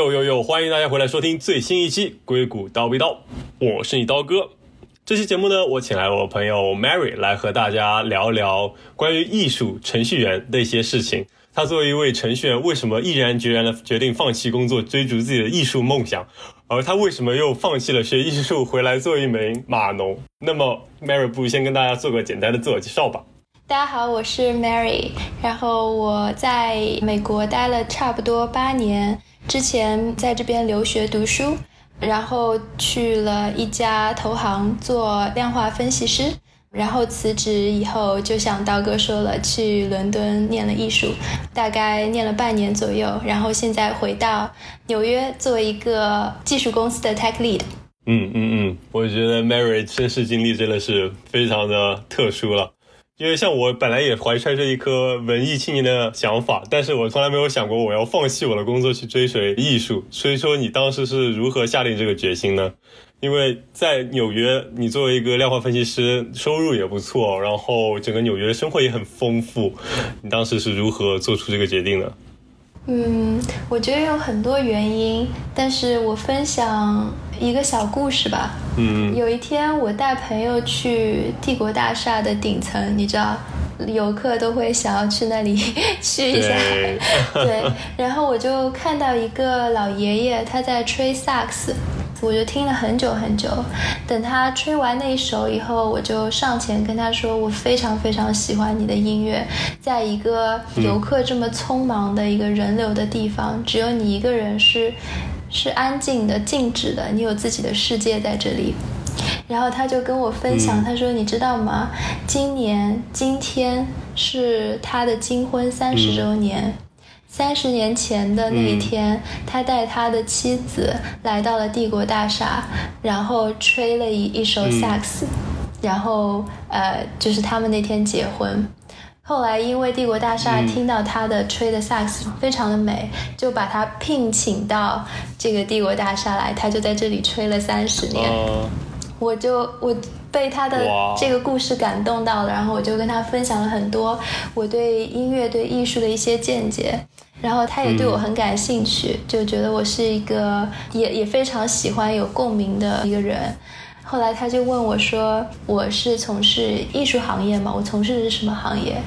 又又又！欢迎大家回来收听最新一期《硅谷刀逼刀》，我是你刀哥。这期节目呢，我请来我朋友 Mary 来和大家聊聊关于艺术程序员的一些事情。他作为一位程序员，为什么毅然决然的决定放弃工作，追逐自己的艺术梦想？而他为什么又放弃了学艺术，回来做一名码农？那么 Mary 不如先跟大家做个简单的自我介绍吧。大家好，我是 Mary，然后我在美国待了差不多八年。之前在这边留学读书，然后去了一家投行做量化分析师，然后辞职以后就像刀哥说了，去伦敦念了艺术，大概念了半年左右，然后现在回到纽约做一个技术公司的 tech lead。嗯嗯嗯，我觉得 Mary 身世经历真的是非常的特殊了。因为像我本来也怀揣着一颗文艺青年的想法，但是我从来没有想过我要放弃我的工作去追随艺术。所以说，你当时是如何下定这个决心呢？因为在纽约，你作为一个量化分析师，收入也不错，然后整个纽约的生活也很丰富。你当时是如何做出这个决定的？嗯，我觉得有很多原因，但是我分享一个小故事吧。嗯，有一天我带朋友去帝国大厦的顶层，你知道，游客都会想要去那里 去一下。对，然后我就看到一个老爷爷，他在吹萨克斯。我就听了很久很久，等他吹完那一首以后，我就上前跟他说：“我非常非常喜欢你的音乐，在一个游客这么匆忙的一个人流的地方，只有你一个人是是安静的、静止的，你有自己的世界在这里。”然后他就跟我分享，他说：“你知道吗？今年今天是他的金婚三十周年。”三十年前的那一天，他带他的妻子来到了帝国大厦，然后吹了一一首萨克斯，然后呃，就是他们那天结婚。后来因为帝国大厦听到他的吹的萨克斯非常的美，就把他聘请到这个帝国大厦来，他就在这里吹了三十年。我就我。被他的这个故事感动到了，然后我就跟他分享了很多我对音乐、对艺术的一些见解，然后他也对我很感兴趣，就觉得我是一个也也非常喜欢有共鸣的一个人。后来他就问我说：“我是从事艺术行业吗？我从事的是什么行业？”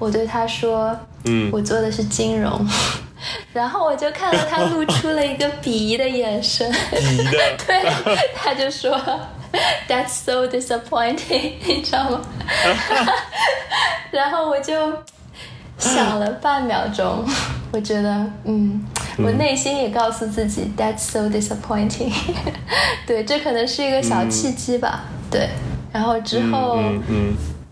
我对他说：“嗯，我做的是金融。”然后我就看到他露出了一个鄙夷的眼神，对，他就说。That's so disappointing，你知道吗？然后我就想了半秒钟，我觉得，嗯，我内心也告诉自己，That's so disappointing。对，这可能是一个小契机吧。对，然后之后。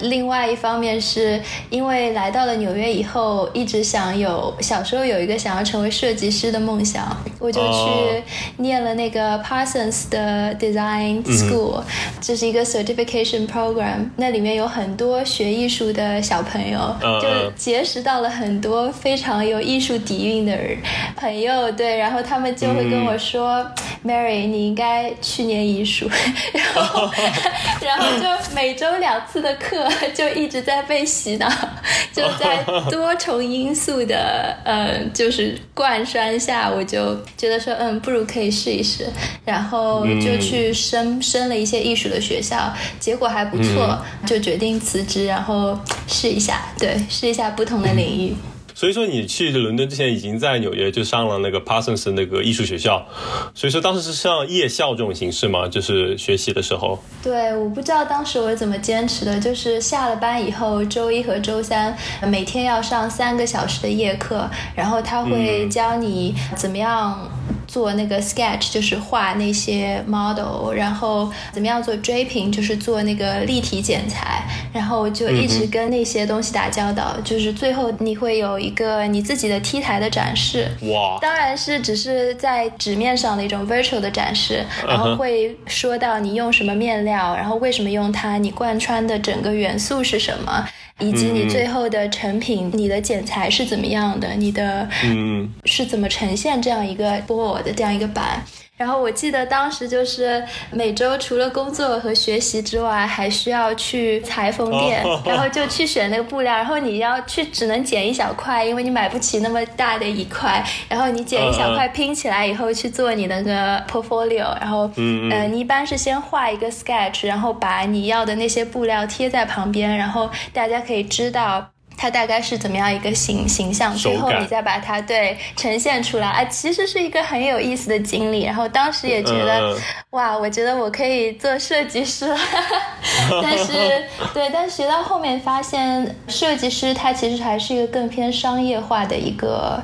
另外一方面是因为来到了纽约以后，一直想有小时候有一个想要成为设计师的梦想，我就去念了那个 Parsons 的 Design School，这是一个 certification program，那里面有很多学艺术的小朋友，就结识到了很多非常有艺术底蕴的人。朋友，对，然后他们就会跟我说，Mary，你应该去念艺术，然后 然后就每周两次的课。就一直在被洗脑，就在 多重因素的呃，就是贯穿下，我就觉得说嗯，不如可以试一试，然后就去升升了一些艺术的学校，结果还不错，就决定辞职，然后试一下，对，试一下不同的领域。所以说你去伦敦之前已经在纽约就上了那个 Parsons 那个艺术学校，所以说当时是上夜校这种形式吗？就是学习的时候。对，我不知道当时我是怎么坚持的，就是下了班以后，周一和周三每天要上三个小时的夜课，然后他会教你怎么样。做那个 sketch 就是画那些 model，然后怎么样做 draping 就是做那个立体剪裁，然后就一直跟那些东西打交道，就是最后你会有一个你自己的 T 台的展示。哇！当然是只是在纸面上的一种 virtual 的展示，然后会说到你用什么面料，然后为什么用它，你贯穿的整个元素是什么。以及你最后的成品，你的剪裁是怎么样的？你的嗯是怎么呈现这样一个 board？的这样一个版。然后我记得当时就是每周除了工作和学习之外，还需要去裁缝店，然后就去选那个布料，然后你要去只能剪一小块，因为你买不起那么大的一块，然后你剪一小块拼起来以后去做你那个 portfolio，然后呃你一般是先画一个 sketch，然后把你要的那些布料贴在旁边，然后大家可以知道。它大概是怎么样一个形形象？最后你再把它对呈现出来啊，其实是一个很有意思的经历。然后当时也觉得，哇，我觉得我可以做设计师了。但是，对，但学到后面发现，设计师他其实还是一个更偏商业化的一个。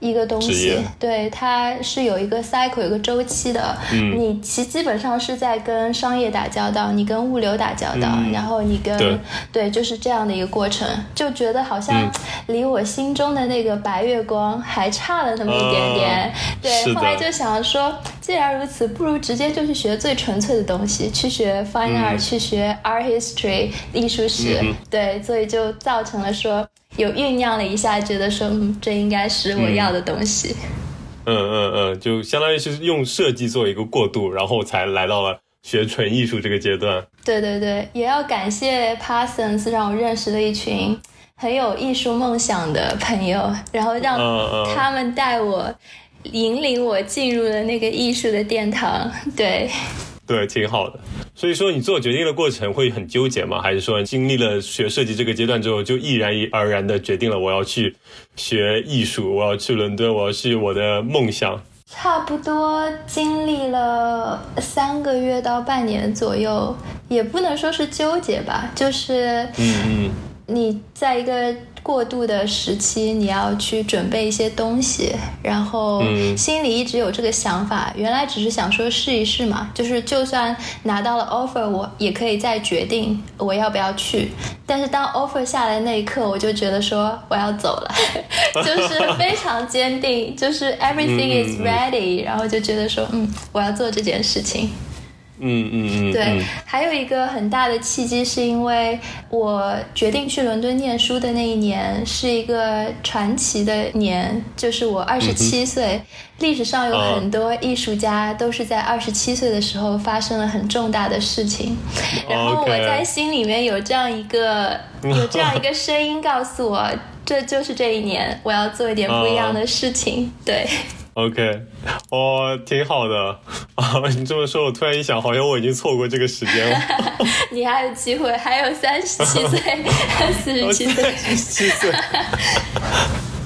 一个东西，对，它是有一个 cycle，有个周期的。嗯，你其基本上是在跟商业打交道，你跟物流打交道，然后你跟对，就是这样的一个过程，就觉得好像离我心中的那个白月光还差了那么一点点。对，后来就想说，既然如此，不如直接就去学最纯粹的东西，去学 fine art，去学 art history 艺术史。对，所以就造成了说。有酝酿了一下，觉得说，嗯，这应该是我要的东西。嗯嗯嗯，就相当于是用设计做一个过渡，然后才来到了学纯艺术这个阶段。对对对，也要感谢 Parsons 让我认识了一群很有艺术梦想的朋友，然后让他们带我引领我进入了那个艺术的殿堂。对。对，挺好的。所以说，你做决定的过程会很纠结吗？还是说，经历了学设计这个阶段之后，就毅然而然的决定了我要去学艺术，我要去伦敦，我要去我的梦想？差不多经历了三个月到半年左右，也不能说是纠结吧，就是嗯嗯，你在一个。过渡的时期，你要去准备一些东西，然后心里一直有这个想法。原来只是想说试一试嘛，就是就算拿到了 offer，我也可以再决定我要不要去。但是当 offer 下来那一刻，我就觉得说我要走了，就是非常坚定，就是 everything is ready，然后就觉得说嗯，我要做这件事情。嗯嗯嗯，对，还有一个很大的契机，是因为我决定去伦敦念书的那一年是一个传奇的年，就是我二十七岁。历史上有很多艺术家都是在二十七岁的时候发生了很重大的事情，然后我在心里面有这样一个 有这样一个声音告诉我，这就是这一年我要做一点不一样的事情，对。OK，哦，挺好的啊！你这么说，我突然一想，好像我已经错过这个时间了。你还有机会，还有三十七岁、四十七岁、四十七岁。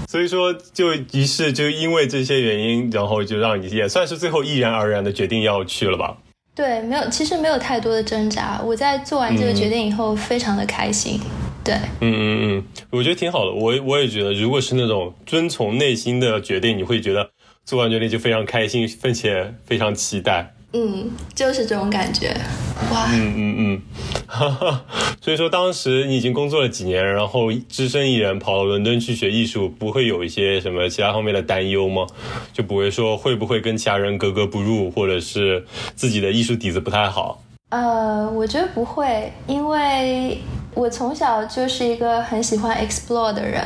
所以说，就于是就因为这些原因，然后就让你也算是最后毅然而然的决定要去了吧？对，没有，其实没有太多的挣扎。我在做完这个决定以后，非常的开心。对，嗯嗯嗯，我觉得挺好的。我我也觉得，如果是那种遵从内心的决定，你会觉得。做完决定就非常开心，并且非常期待。嗯，就是这种感觉。哇。嗯嗯嗯。所以说，当时你已经工作了几年，然后只身一人跑到伦敦去学艺术，不会有一些什么其他方面的担忧吗？就不会说会不会跟其他人格格不入，或者是自己的艺术底子不太好？呃，我觉得不会，因为我从小就是一个很喜欢 explore 的人。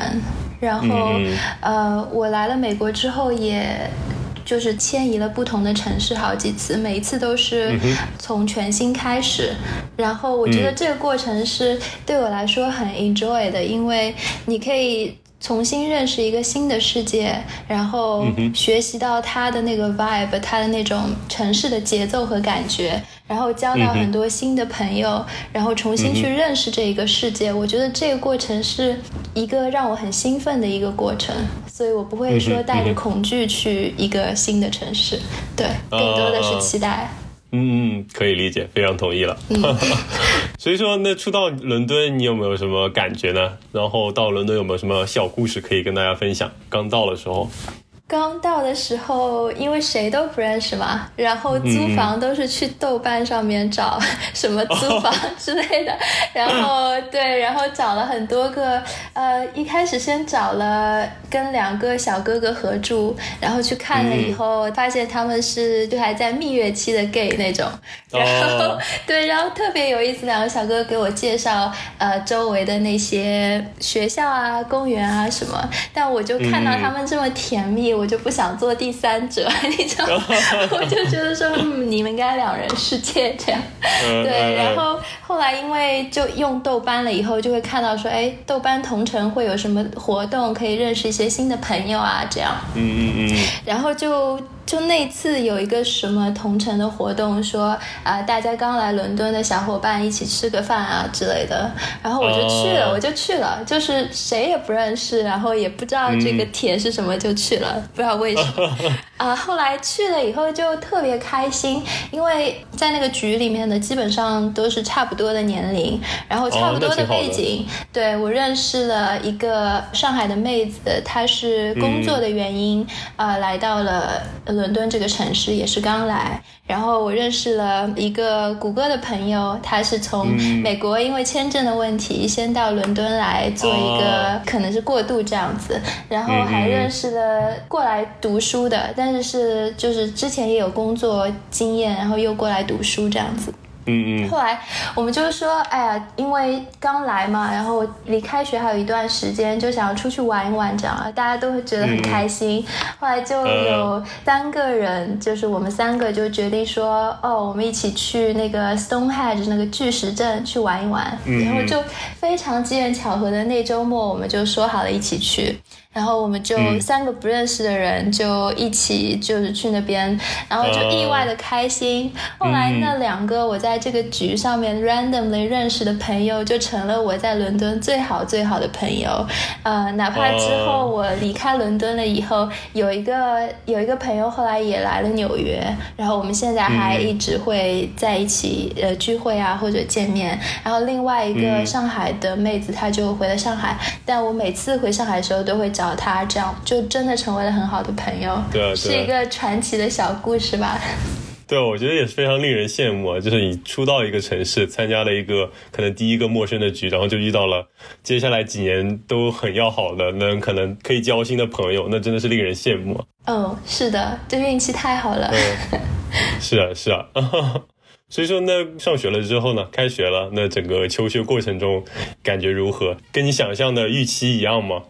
然后，呃，我来了美国之后，也就是迁移了不同的城市好几次，每一次都是从全新开始。然后，我觉得这个过程是对我来说很 enjoy 的，因为你可以重新认识一个新的世界，然后学习到他的那个 vibe，他的那种城市的节奏和感觉。然后交到很多新的朋友，然后重新去认识这一个世界。我觉得这个过程是一个让我很兴奋的一个过程，所以我不会说带着恐惧去一个新的城市。对，更多的是期待。嗯嗯，可以理解，非常同意了。所以说，那初到伦敦，你有没有什么感觉呢？然后到伦敦有没有什么小故事可以跟大家分享？刚到的时候。刚到的时候，因为谁都不认识嘛，然后租房都是去豆瓣上面找 什么租房之类的，然后对，然后找了很多个，呃，一开始先找了跟两个小哥哥合住，然后去看了以后，发现他们是就还在蜜月期的 gay 那种，然后对，然后特别有意思，两个小哥哥给我介绍呃周围的那些学校啊、公园啊什么，但我就看到他们这么甜蜜。我就不想做第三者，你知道吗？我就觉得说，嗯，你们应该两人世界这样。对，然后后来因为就用豆瓣了以后，就会看到说，哎，豆瓣同城会有什么活动，可以认识一些新的朋友啊，这样。嗯嗯嗯。然后就。就那次有一个什么同城的活动，说啊，大家刚来伦敦的小伙伴一起吃个饭啊之类的，然后我就去了，我就去了，就是谁也不认识，然后也不知道这个帖是什么就去了，不知道为什么啊。后来去了以后就特别开心，因为在那个局里面的基本上都是差不多的年龄，然后差不多的背景。对我认识了一个上海的妹子，她是工作的原因啊来到了。伦敦这个城市也是刚来，然后我认识了一个谷歌的朋友，他是从美国因为签证的问题先到伦敦来做一个可能是过渡这样子，然后还认识了过来读书的，但是是就是之前也有工作经验，然后又过来读书这样子。嗯嗯，后来我们就是说，哎呀，因为刚来嘛，然后离开学还有一段时间，就想要出去玩一玩，这样啊，大家都会觉得很开心。后来就有三个人，就是我们三个就决定说，哦，我们一起去那个 Stonehenge 那个巨石阵去玩一玩。然后就非常机缘巧合的那周末，我们就说好了一起去。然后我们就三个不认识的人就一起就是去那边，然后就意外的开心。后来那两个我在这个局上面 randomly 认识的朋友，就成了我在伦敦最好最好的朋友。呃，哪怕之后我离开伦敦了以后，有一个有一个朋友后来也来了纽约，然后我们现在还一直会在一起呃聚会啊或者见面。然后另外一个上海的妹子，她就回了上海，但我每次回上海的时候都会找。她这样就真的成为了很好的朋友，对，是一个传奇的小故事吧。对，我觉得也是非常令人羡慕啊！就是你初到一个城市，参加了一个可能第一个陌生的局，然后就遇到了接下来几年都很要好的，能可能可以交心的朋友，那真的是令人羡慕。嗯，是的，这运气太好了。是啊，是啊。所以说，那上学了之后呢？开学了，那整个求学过程中感觉如何？跟你想象的预期一样吗？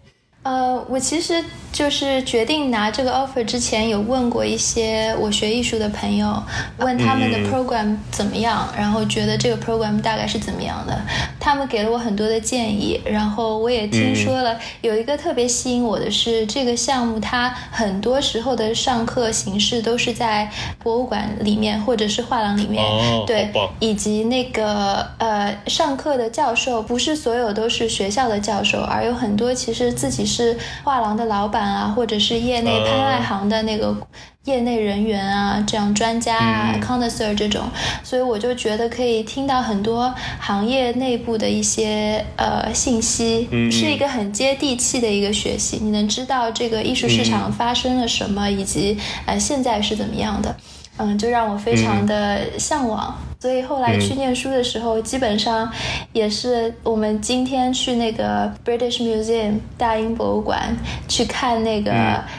呃，我其实就是决定拿这个 offer 之前，有问过一些我学艺术的朋友，问他们的 program 怎么样，然后觉得这个 program 大概是怎么样的。他们给了我很多的建议，然后我也听说了有一个特别吸引我的是，这个项目它很多时候的上课形式都是在博物馆里面或者是画廊里面，对，以及那个呃上课的教授不是所有都是学校的教授，而有很多其实自己是。画廊的老板啊，或者是业内拍卖行的那个业内人员啊，这样专家啊，connoisseur 这种，所以我就觉得可以听到很多行业内部的一些呃信息，是一个很接地气的一个学习。你能知道这个艺术市场发生了什么，以及呃现在是怎么样的，嗯，就让我非常的向往。所以后来去念书的时候，基本上也是我们今天去那个 British Museum 大英博物馆去看那个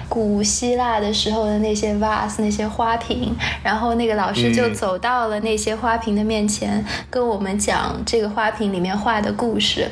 古希腊的时候的那些 vase 那些花瓶，然后那个老师就走到了那些花瓶的面前，跟我们讲这个花瓶里面画的故事。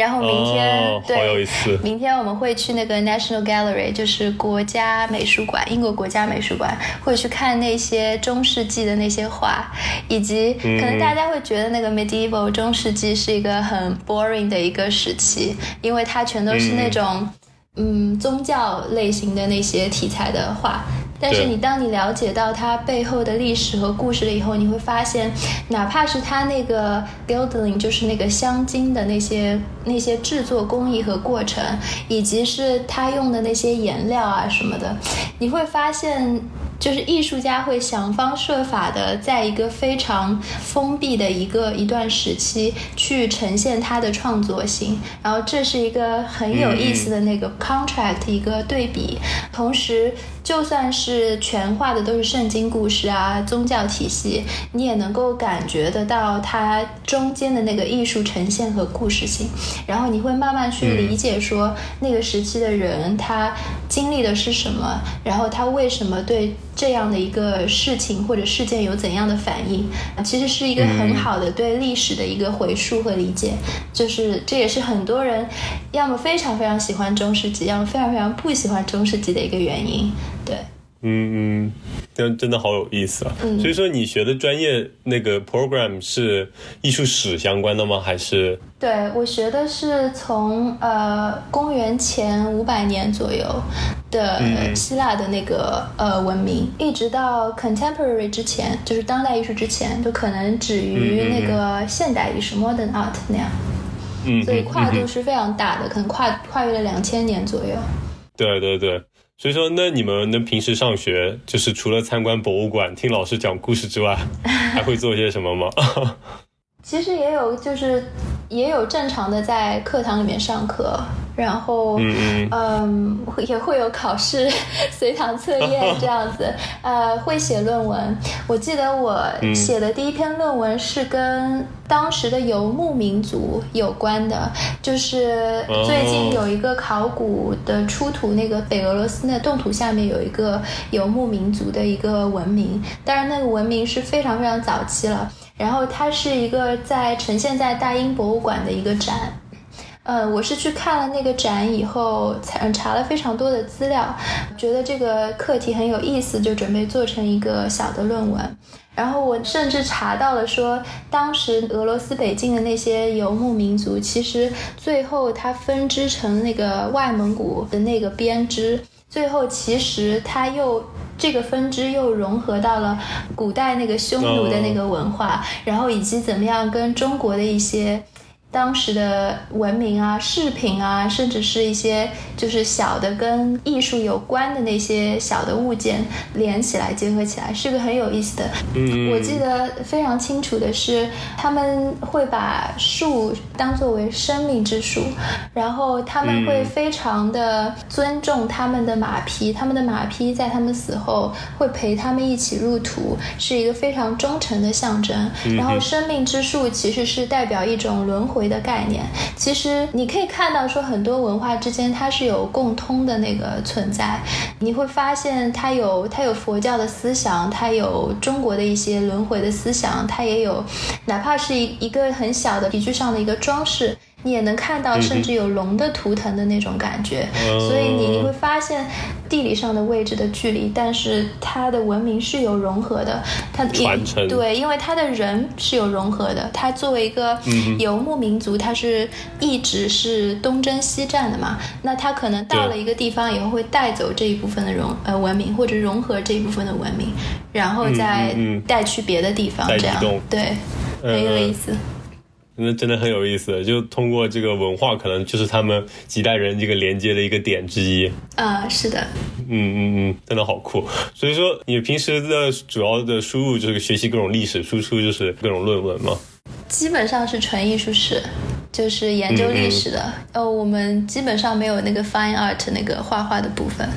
然后明天对，明天我们会去那个 National Gallery，就是国家美术馆，英国国家美术馆，会去看那些中世纪的那些画，以及可能大家会觉得那个 Medieval 中世纪是一个很 boring 的一个时期，因为它全都是那种嗯宗教类型的那些题材的画。但是你当你了解到它背后的历史和故事了以后，你会发现，哪怕是它那个 gilding，就是那个镶金的那些那些制作工艺和过程，以及是它用的那些颜料啊什么的，你会发现。就是艺术家会想方设法的，在一个非常封闭的一个一段时期去呈现他的创作性，然后这是一个很有意思的那个 contract 一个对比。同时，就算是全画的都是圣经故事啊、宗教体系，你也能够感觉得到它中间的那个艺术呈现和故事性。然后你会慢慢去理解说，那个时期的人他经历的是什么，然后他为什么对。这样的一个事情或者事件有怎样的反应，其实是一个很好的对历史的一个回溯和理解。就是这也是很多人要么非常非常喜欢中世纪，要么非常非常不喜欢中世纪的一个原因。对。嗯嗯，真真的好有意思啊！所以说你学的专业那个 program 是艺术史相关的吗？还是？对我学的是从呃公元前五百年左右的希腊的那个呃文明，一直到 contemporary 之前，就是当代艺术之前，就可能止于那个现代艺术 modern art 那样。嗯，所以跨度是非常大的，可能跨跨越了两千年左右。对对对。所以说，那你们那平时上学，就是除了参观博物馆、听老师讲故事之外，还会做些什么吗？其实也有，就是也有正常的在课堂里面上课。然后，嗯，也会有考试、随堂测验 这样子。呃，会写论文。我记得我写的第一篇论文是跟当时的游牧民族有关的，就是最近有一个考古的出土，那个北俄罗斯那冻土下面有一个游牧民族的一个文明，当然那个文明是非常非常早期了。然后它是一个在呈现在大英博物馆的一个展。呃，我是去看了那个展以后，查查了非常多的资料，觉得这个课题很有意思，就准备做成一个小的论文。然后我甚至查到了说，当时俄罗斯北境的那些游牧民族，其实最后它分支成那个外蒙古的那个编织，最后其实它又这个分支又融合到了古代那个匈奴的那个文化，然后以及怎么样跟中国的一些。当时的文明啊、饰品啊，甚至是一些就是小的跟艺术有关的那些小的物件连起来、结合起来，是个很有意思的。嗯，我记得非常清楚的是，他们会把树当作为生命之树，然后他们会非常的尊重他们的马匹，他们的马匹在他们死后会陪他们一起入土，是一个非常忠诚的象征。然后，生命之树其实是代表一种轮回。回的概念，其实你可以看到，说很多文化之间它是有共通的那个存在。你会发现，它有它有佛教的思想，它有中国的一些轮回的思想，它也有，哪怕是一一个很小的皮具上的一个装饰。你也能看到，甚至有龙的图腾的那种感觉，所以你你会发现地理上的位置的距离，但是它的文明是有融合的，它传承。对，因为它的人是有融合的。它作为一个游牧民族，它是一直是东征西战的嘛，那它可能到了一个地方以后，会带走这一部分的融呃文明，或者融合这一部分的文明，然后再带去别的地方，这样对，很有意思。那真的很有意思，就通过这个文化，可能就是他们几代人这个连接的一个点之一。啊，是的。嗯嗯嗯，真的好酷。所以说，你平时的主要的输入就是学习各种历史，输出就是各种论文吗？基本上是纯艺术史，就是研究历史的。呃，我们基本上没有那个 fine art 那个画画的部分，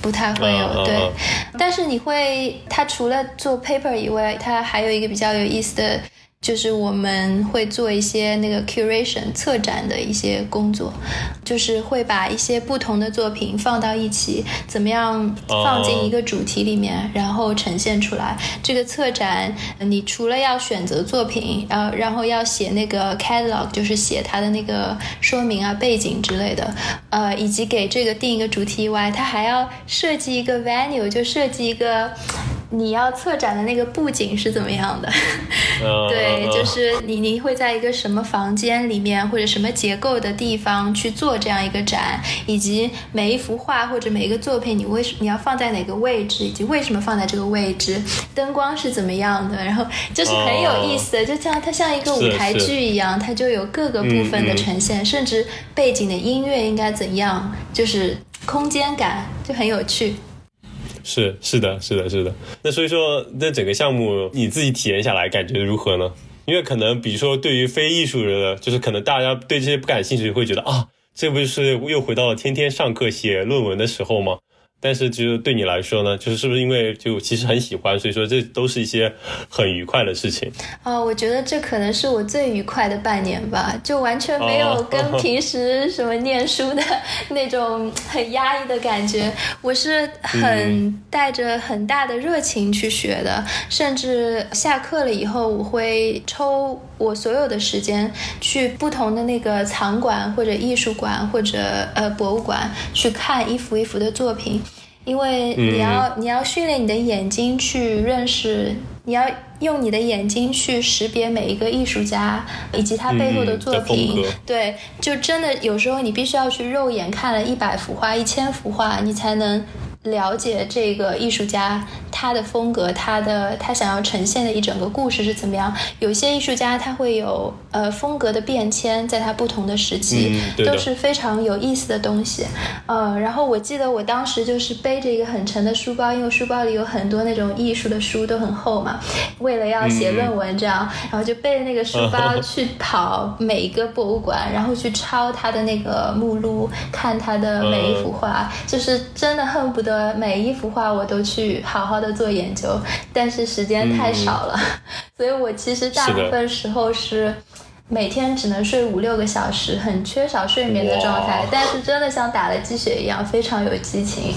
不太会有。对。但是你会，他除了做 paper 以外，他还有一个比较有意思的。就是我们会做一些那个 curation 策展的一些工作，就是会把一些不同的作品放到一起，怎么样放进一个主题里面，然后呈现出来。这个策展，你除了要选择作品，然后然后要写那个 catalog，就是写它的那个说明啊、背景之类的，呃，以及给这个定一个主题以外，它还要设计一个 venue，就设计一个。你要策展的那个布景是怎么样的？对，就是你你会在一个什么房间里面或者什么结构的地方去做这样一个展，以及每一幅画或者每一个作品，你为什你要放在哪个位置，以及为什么放在这个位置，灯光是怎么样的？然后就是很有意思的，就像它像一个舞台剧一样，它就有各个部分的呈现，甚至背景的音乐应该怎样，就是空间感就很有趣。是是的，是的，是的。那所以说，那整个项目你自己体验下来感觉如何呢？因为可能，比如说对于非艺术人，就是可能大家对这些不感兴趣，会觉得啊，这不是又回到了天天上课写论文的时候吗？但是就对你来说呢，就是是不是因为就其实很喜欢，所以说这都是一些很愉快的事情。哦，我觉得这可能是我最愉快的半年吧，就完全没有跟平时什么念书的那种很压抑的感觉。我是很带着很大的热情去学的，甚至下课了以后，我会抽我所有的时间去不同的那个场馆或者艺术馆或者呃博物馆去看一幅一幅的作品。因为你要你要训练你的眼睛去认识，你要用你的眼睛去识别每一个艺术家以及他背后的作品。对，就真的有时候你必须要去肉眼看了一百幅画、一千幅画，你才能。了解这个艺术家他的风格，他的他想要呈现的一整个故事是怎么样？有些艺术家他会有呃风格的变迁，在他不同的时期都是非常有意思的东西。呃，然后我记得我当时就是背着一个很沉的书包，因为书包里有很多那种艺术的书都很厚嘛，为了要写论文这样，然后就背着那个书包去跑每一个博物馆，然后去抄他的那个目录，看他的每一幅画，就是真的恨不得。每一幅画我都去好好的做研究，但是时间太少了，所以我其实大部分时候是每天只能睡五六个小时，很缺少睡眠的状态。但是真的像打了鸡血一样，非常有激情。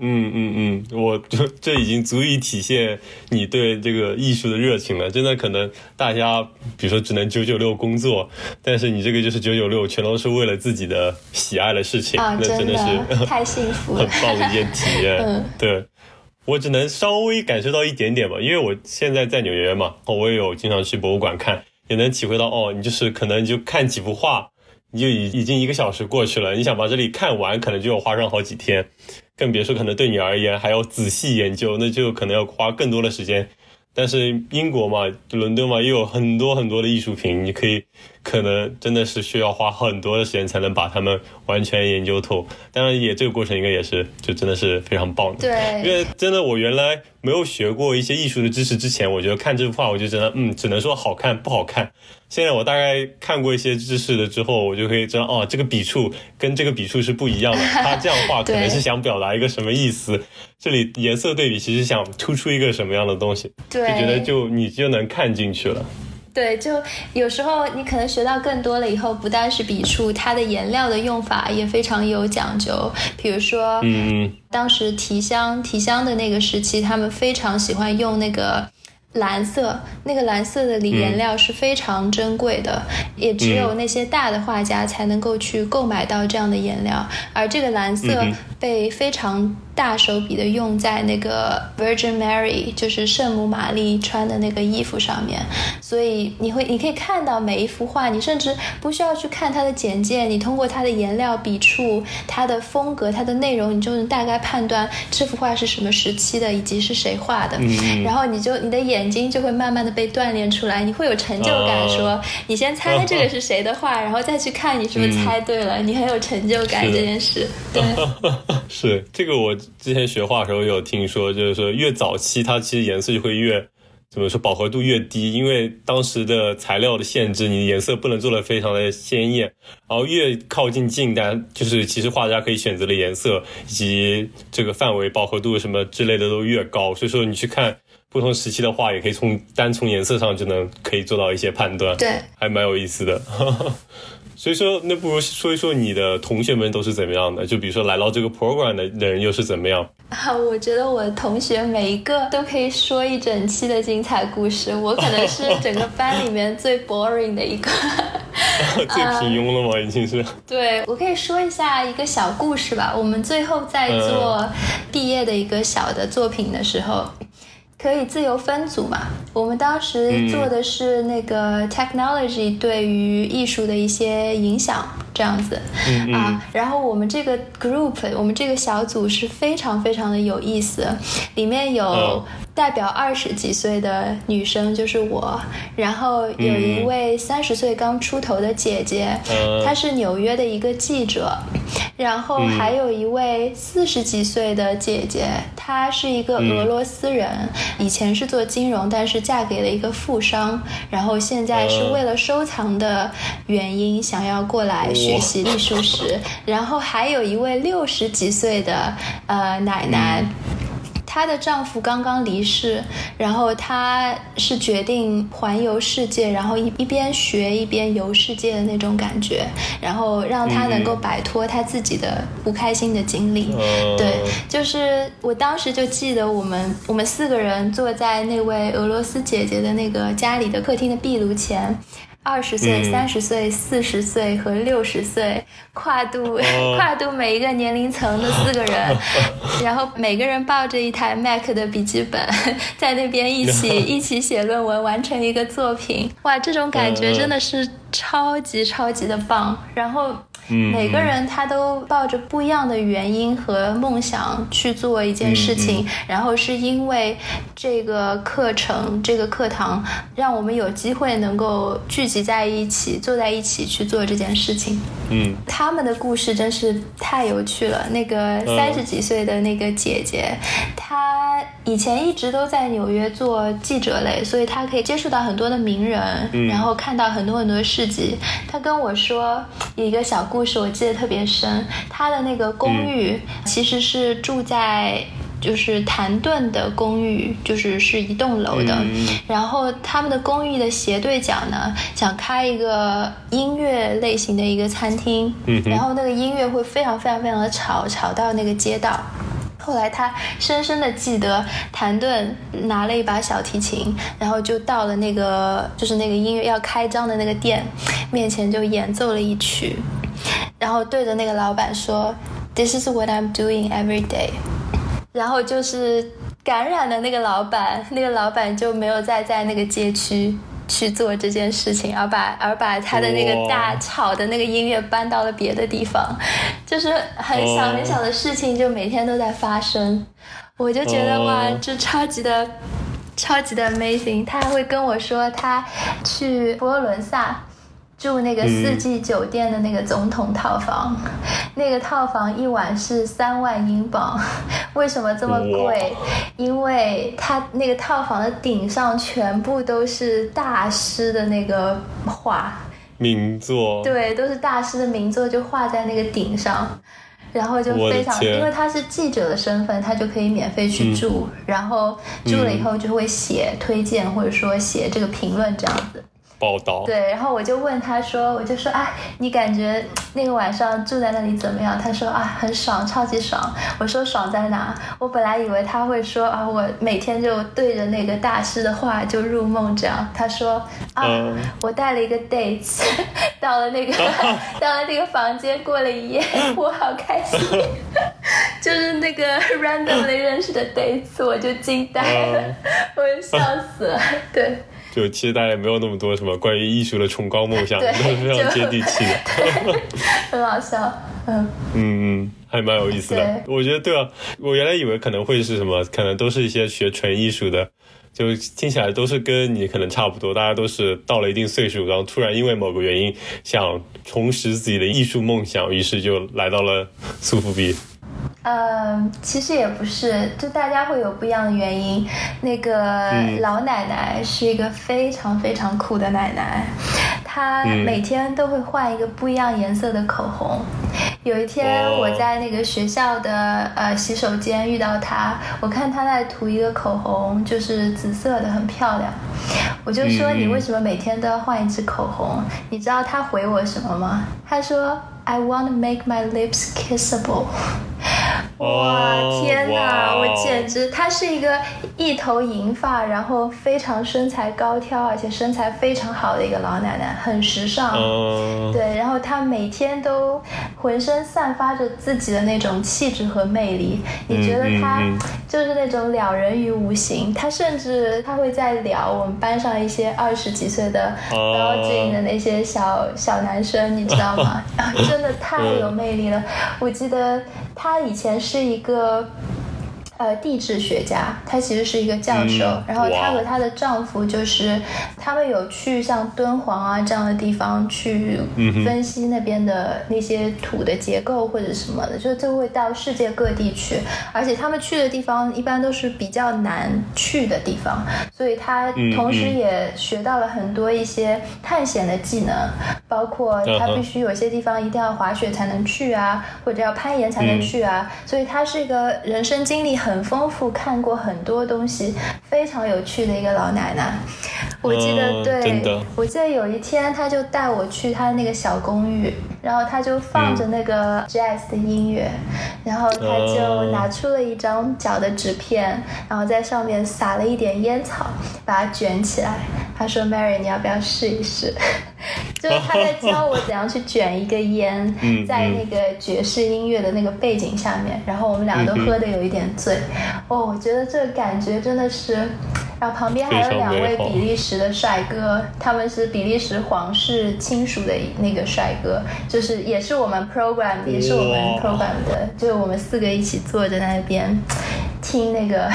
嗯嗯嗯，我这 这已经足以体现你对这个艺术的热情了。真的，可能大家比如说只能九九六工作，但是你这个就是九九六，全都是为了自己的喜爱的事情，那真的是 太幸福，了，很棒的一件体验。嗯，对我只能稍微感受到一点点吧，因为我现在在纽约嘛，我也有经常去博物馆看，也能体会到哦，你就是可能就看几幅画，你就已已经一个小时过去了，你想把这里看完，可能就要花上好几天。更别说可能对你而言还要仔细研究，那就可能要花更多的时间。但是英国嘛，伦敦嘛，又有很多很多的艺术品，你可以。可能真的是需要花很多的时间才能把它们完全研究透，当然也这个过程应该也是就真的是非常棒的。对，因为真的我原来没有学过一些艺术的知识之前，我觉得看这幅画我就觉得嗯，只能说好看不好看。现在我大概看过一些知识的之后，我就可以知道哦，这个笔触跟这个笔触是不一样的，他这样画可能是想表达一个什么意思，这里颜色对比其实想突出一个什么样的东西，就觉得就你就能看进去了。对，就有时候你可能学到更多了以后，不但是笔触，它的颜料的用法也非常有讲究。比如说，嗯，当时提香提香的那个时期，他们非常喜欢用那个蓝色，那个蓝色的里颜料是非常珍贵的，也只有那些大的画家才能够去购买到这样的颜料，而这个蓝色被非常。大手笔的用在那个 Virgin Mary，就是圣母玛丽穿的那个衣服上面，所以你会你可以看到每一幅画，你甚至不需要去看它的简介，你通过它的颜料、笔触、它的风格、它的内容，你就能大概判断这幅画是什么时期的，以及是谁画的。然后你就你的眼睛就会慢慢的被锻炼出来，你会有成就感，说你先猜这个是谁的画，然后再去看你是不是猜对了，你很有成就感这件事。对，是这个我。之前学画的时候有听说，就是说越早期它其实颜色就会越怎么说饱和度越低，因为当时的材料的限制，你颜色不能做的非常的鲜艳。然后越靠近近代，就是其实画家可以选择的颜色以及这个范围饱和度什么之类的都越高，所以说你去看不同时期的画，也可以从单从颜色上就能可以做到一些判断，对，还蛮有意思的。所以说，那不如说一说你的同学们都是怎么样的？就比如说来到这个 program 的人又是怎么样？啊，我觉得我同学每一个都可以说一整期的精彩故事。我可能是整个班里面最 boring 的一个，最平庸了吗？已经是。对，我可以说一下一个小故事吧。我们最后在做毕业的一个小的作品的时候。可以自由分组嘛？我们当时做的是那个 technology 对于艺术的一些影响，这样子。啊。然后我们这个 group，我们这个小组是非常非常的有意思，里面有。代表二十几岁的女生就是我，然后有一位三十岁刚出头的姐姐，她是纽约的一个记者，然后还有一位四十几岁的姐姐，她是一个俄罗斯人，以前是做金融，但是嫁给了一个富商，然后现在是为了收藏的原因想要过来学习艺术史。然后还有一位六十几岁的呃奶奶。她的丈夫刚刚离世，然后她是决定环游世界，然后一一边学一边游世界的那种感觉，然后让她能够摆脱她自己的不开心的经历。对，就是我当时就记得我们我们四个人坐在那位俄罗斯姐姐的那个家里的客厅的壁炉前。二十岁、三十岁、四十岁和六十岁，跨度 跨度每一个年龄层的四个人，然后每个人抱着一台 Mac 的笔记本，在那边一起 一起写论文，完成一个作品。哇，这种感觉真的是超级超级的棒。然后。每个人他都抱着不一样的原因和梦想去做一件事情，然后是因为这个课程、这个课堂让我们有机会能够聚集在一起，坐在一起去做这件事情。嗯，他们的故事真是太有趣了。那个三十几岁的那个姐姐，她以前一直都在纽约做记者类，所以他可以接触到很多的名人，然后看到很多很多事迹。他跟我说一个小。故事我记得特别深，他的那个公寓其实是住在就是谭盾的公寓，就是是一栋楼的。然后他们的公寓的斜对角呢，想开一个音乐类型的一个餐厅，然后那个音乐会非常非常非常的吵，吵到那个街道。后来他深深的记得，谭盾拿了一把小提琴，然后就到了那个就是那个音乐要开张的那个店面前，就演奏了一曲。然后对着那个老板说：“This is what I'm doing every day。”然后就是感染了那个老板，那个老板就没有再在那个街区去做这件事情，而把而把他的那个大吵的那个音乐搬到了别的地方，就是很小很小的事情，就每天都在发生。我就觉得哇，这超级的超级的 amazing。他还会跟我说他去佛罗伦萨。住那个四季酒店的那个总统套房，那个套房一晚是三万英镑，为什么这么贵？因为它那个套房的顶上全部都是大师的那个画，名作，对，都是大师的名作，就画在那个顶上，然后就非常，因为他是记者的身份，他就可以免费去住，然后住了以后就会写推荐或者说写这个评论这样子。报道对，然后我就问他说，我就说，哎，你感觉 那个晚上住在那里怎么样？他说啊，很爽，超级爽。我说爽在哪？我本来以为他会说啊，我每天就对着那个大师的话就入梦这样。他说啊，我带了一个 dates，到了那个 到了那个房间过了一夜，我好开心，就是那个 randomly 认识的 dates，我就惊呆了，我就笑死了，对。就其实大家也没有那么多什么关于艺术的崇高梦想，都是非常接地气的，很好笑，嗯 嗯嗯，还蛮有意思的。我觉得对啊，我原来以为可能会是什么，可能都是一些学纯艺术的，就听起来都是跟你可能差不多，大家都是到了一定岁数，然后突然因为某个原因想重拾自己的艺术梦想，于是就来到了苏富比。嗯，其实也不是，就大家会有不一样的原因。那个老奶奶是一个非常非常酷的奶奶，她每天都会换一个不一样颜色的口红。有一天我在那个学校的呃洗手间遇到她，我看她在涂一个口红，就是紫色的，很漂亮。我就说你为什么每天都要换一支口红？你知道她回我什么吗？她说。I want to make my lips kissable。哇天哪，我简直，她是一个一头银发，然后非常身材高挑，而且身材非常好的一个老奶奶，很时尚。对，然后她每天都浑身散发着自己的那种气质和魅力，你觉得她就是那种了人于无形。她甚至她会在聊我们班上一些二十几岁的 Belgian 的那些小小男生，你知道吗？真的太有魅力了！我记得他以前是一个呃地质学家，她其实是一个教授，然后她和她的丈夫就是他们有去像敦煌啊这样的地方去分析那边的那些土的结构或者什么的，就就会到世界各地去，而且他们去的地方一般都是比较难去的地方，所以她同时也学到了很多一些探险的技能，包括她必须有些地方一定要滑雪才能去啊，或者要攀岩才能去啊，所以她是一个人生经历很丰富，看过很多东西，非常有趣的一个老奶奶。我记得，对，我记得有一天她就带我去他那个小公寓，然后她就放着那个 jazz 的音乐，然后她就拿出了一张小的纸片，然后在上面撒了一点烟草，把它卷起来。她说：“Mary，你要不要试一试？”就是他在教我怎样去卷一个烟，在那个爵士音乐的那个背景下面，然后我们俩都喝的有一点醉。哦，我觉得这个感觉真的是。然后旁边还有两位比利时的帅哥，他们是比利时皇室亲属的那个帅哥，就是也是我们 program，也是我们 program 的，就是我们四个一起坐在那边听那个。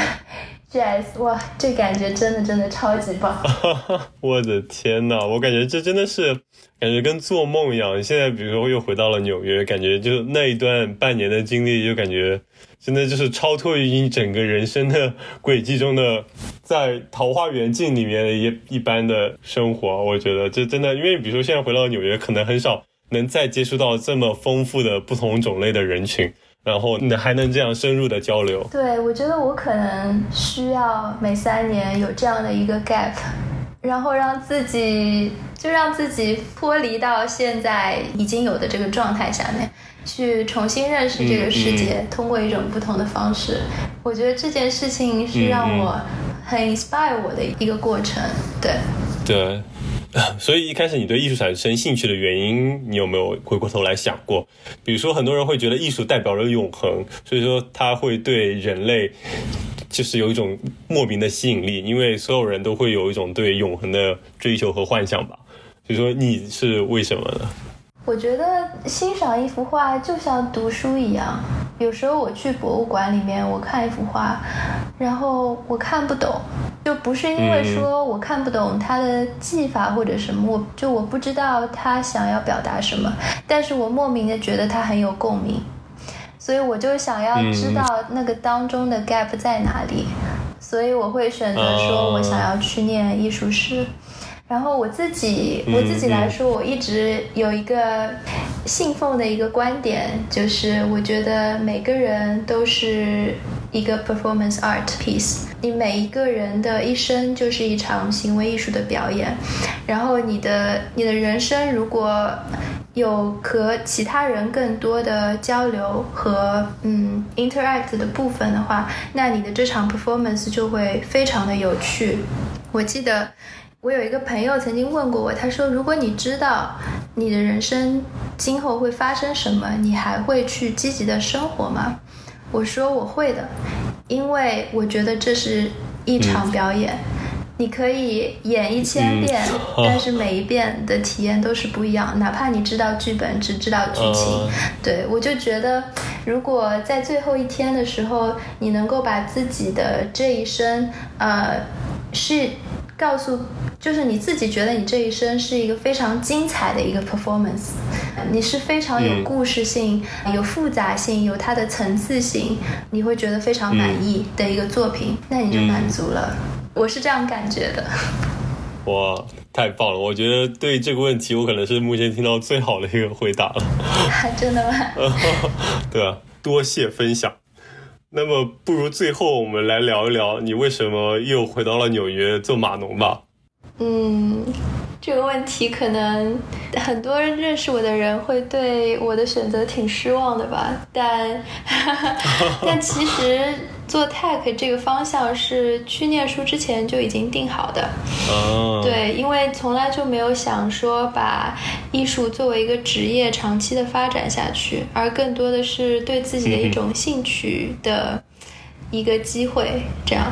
JS，哇，这感觉真的真的超级棒！我的天呐，我感觉这真的是感觉跟做梦一样。现在比如说又回到了纽约，感觉就那一段半年的经历，就感觉真的就是超脱于你整个人生的 轨迹中的，在桃花源境里面的一一般的生活。我觉得这真的，因为比如说现在回到纽约，可能很少能再接触到这么丰富的不同种类的人群。然后你还能这样深入的交流？对，我觉得我可能需要每三年有这样的一个 gap，然后让自己就让自己脱离到现在已经有的这个状态下面，去重新认识这个世界，通过一种不同的方式。我觉得这件事情是让我很 inspire 我的一个过程。对，对。所以一开始你对艺术产生兴趣的原因，你有没有回过头来想过？比如说很多人会觉得艺术代表着永恒，所以说它会对人类就是有一种莫名的吸引力，因为所有人都会有一种对永恒的追求和幻想吧。所以说你是为什么呢？我觉得欣赏一幅画就像读书一样。有时候我去博物馆里面，我看一幅画，然后我看不懂，就不是因为说我看不懂他的技法或者什么，我就我不知道他想要表达什么，但是我莫名的觉得他很有共鸣，所以我就想要知道那个当中的 gap 在哪里，所以我会选择说我想要去念艺术史。然后我自己，我自己来说，我一直有一个信奉的一个观点，就是我觉得每个人都是一个 performance art piece，你每一个人的一生就是一场行为艺术的表演。然后你的你的人生如果有和其他人更多的交流和嗯 interact 的部分的话，那你的这场 performance 就会非常的有趣。我记得。我有一个朋友曾经问过我，他说：“如果你知道你的人生今后会发生什么，你还会去积极的生活吗？”我说：“我会的，因为我觉得这是一场表演，你可以演一千遍，但是每一遍的体验都是不一样。哪怕你知道剧本，只知道剧情，对我就觉得，如果在最后一天的时候，你能够把自己的这一生，呃，是。”告诉，就是你自己觉得你这一生是一个非常精彩的一个 performance，你是非常有故事性、有复杂性、有它的层次性，你会觉得非常满意的一个作品，那你就满足了。我是这样感觉的。哇，太棒了！我觉得对这个问题，我可能是目前听到最好的一个回答了。真的吗？对啊，多谢分享。那么，不如最后我们来聊一聊，你为什么又回到了纽约做码农吧？嗯，这个问题可能很多认识我的人会对我的选择挺失望的吧，但 但其实。做 tech 这个方向是去念书之前就已经定好的，对，因为从来就没有想说把艺术作为一个职业长期的发展下去，而更多的是对自己的一种兴趣的一个机会，这样，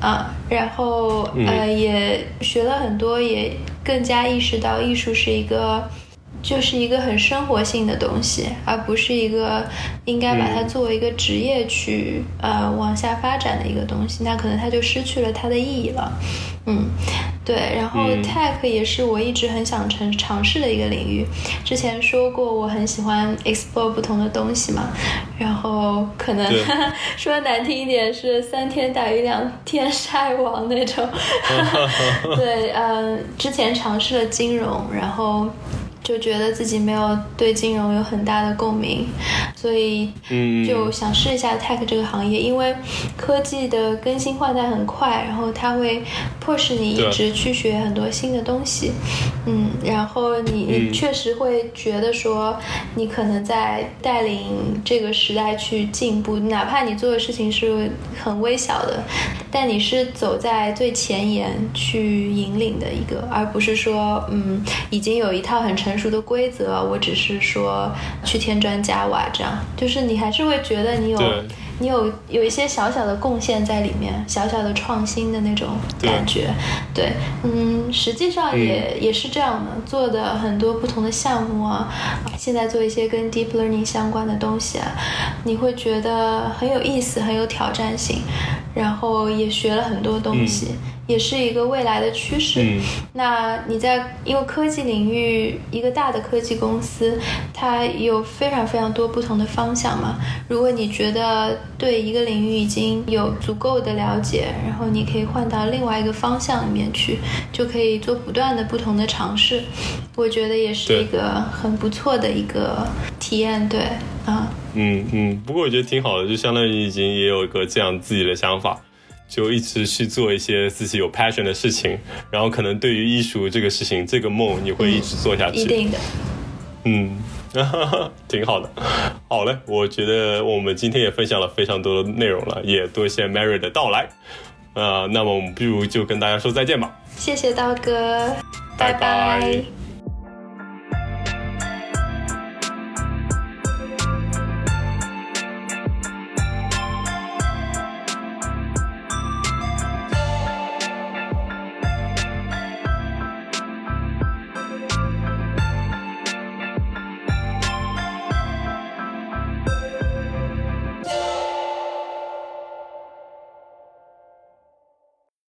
啊，然后呃也学了很多，也更加意识到艺术是一个。就是一个很生活性的东西，而不是一个应该把它作为一个职业去呃往下发展的一个东西，那可能它就失去了它的意义了。嗯，对，然后 tech 也是我一直很想尝尝试的一个领域。之前说过我很喜欢 explore 不同的东西嘛，然后可能 说难听一点是三天打鱼两天晒网那种。对，嗯，之前尝试了金融，然后。就觉得自己没有对金融有很大的共鸣，所以就想试一下 tech 这个行业，因为科技的更新换代很快，然后它会迫使你一直去学很多新的东西，嗯，然后你确实会觉得说你可能在带领这个时代去进步，哪怕你做的事情是很微小的，但你是走在最前沿去引领的一个，而不是说嗯已经有一套很成。熟的规则，我只是说去添砖加瓦，这样。就是你还是会觉得你有你有有一些小小的贡献在里面，小小的创新的那种感觉。对，嗯，实际上也也是这样的，做的很多不同的项目啊，现在做一些跟 deep learning 相关的东西啊，你会觉得很有意思，很有挑战性，然后也学了很多东西。也是一个未来的趋势。那你在因为科技领域，一个大的科技公司，它有非常非常多不同的方向嘛。如果你觉得对一个领域已经有足够的了解，然后你可以换到另外一个方向里面去，就可以做不断的不同的尝试。我觉得也是一个很不错的一个体验。对，啊，嗯嗯。不过我觉得挺好的，就相当于已经也有一个这样自己的想法。就一直去做一些自己有 passion 的事情，然后可能对于艺术这个事情，这个梦你会一直做下去。一定的。嗯，挺好的。好嘞，我觉得我们今天也分享了非常多的内容了，也多谢 Mary 的到来。啊，那么我们不如就跟大家说再见吧。谢谢刀哥，拜拜。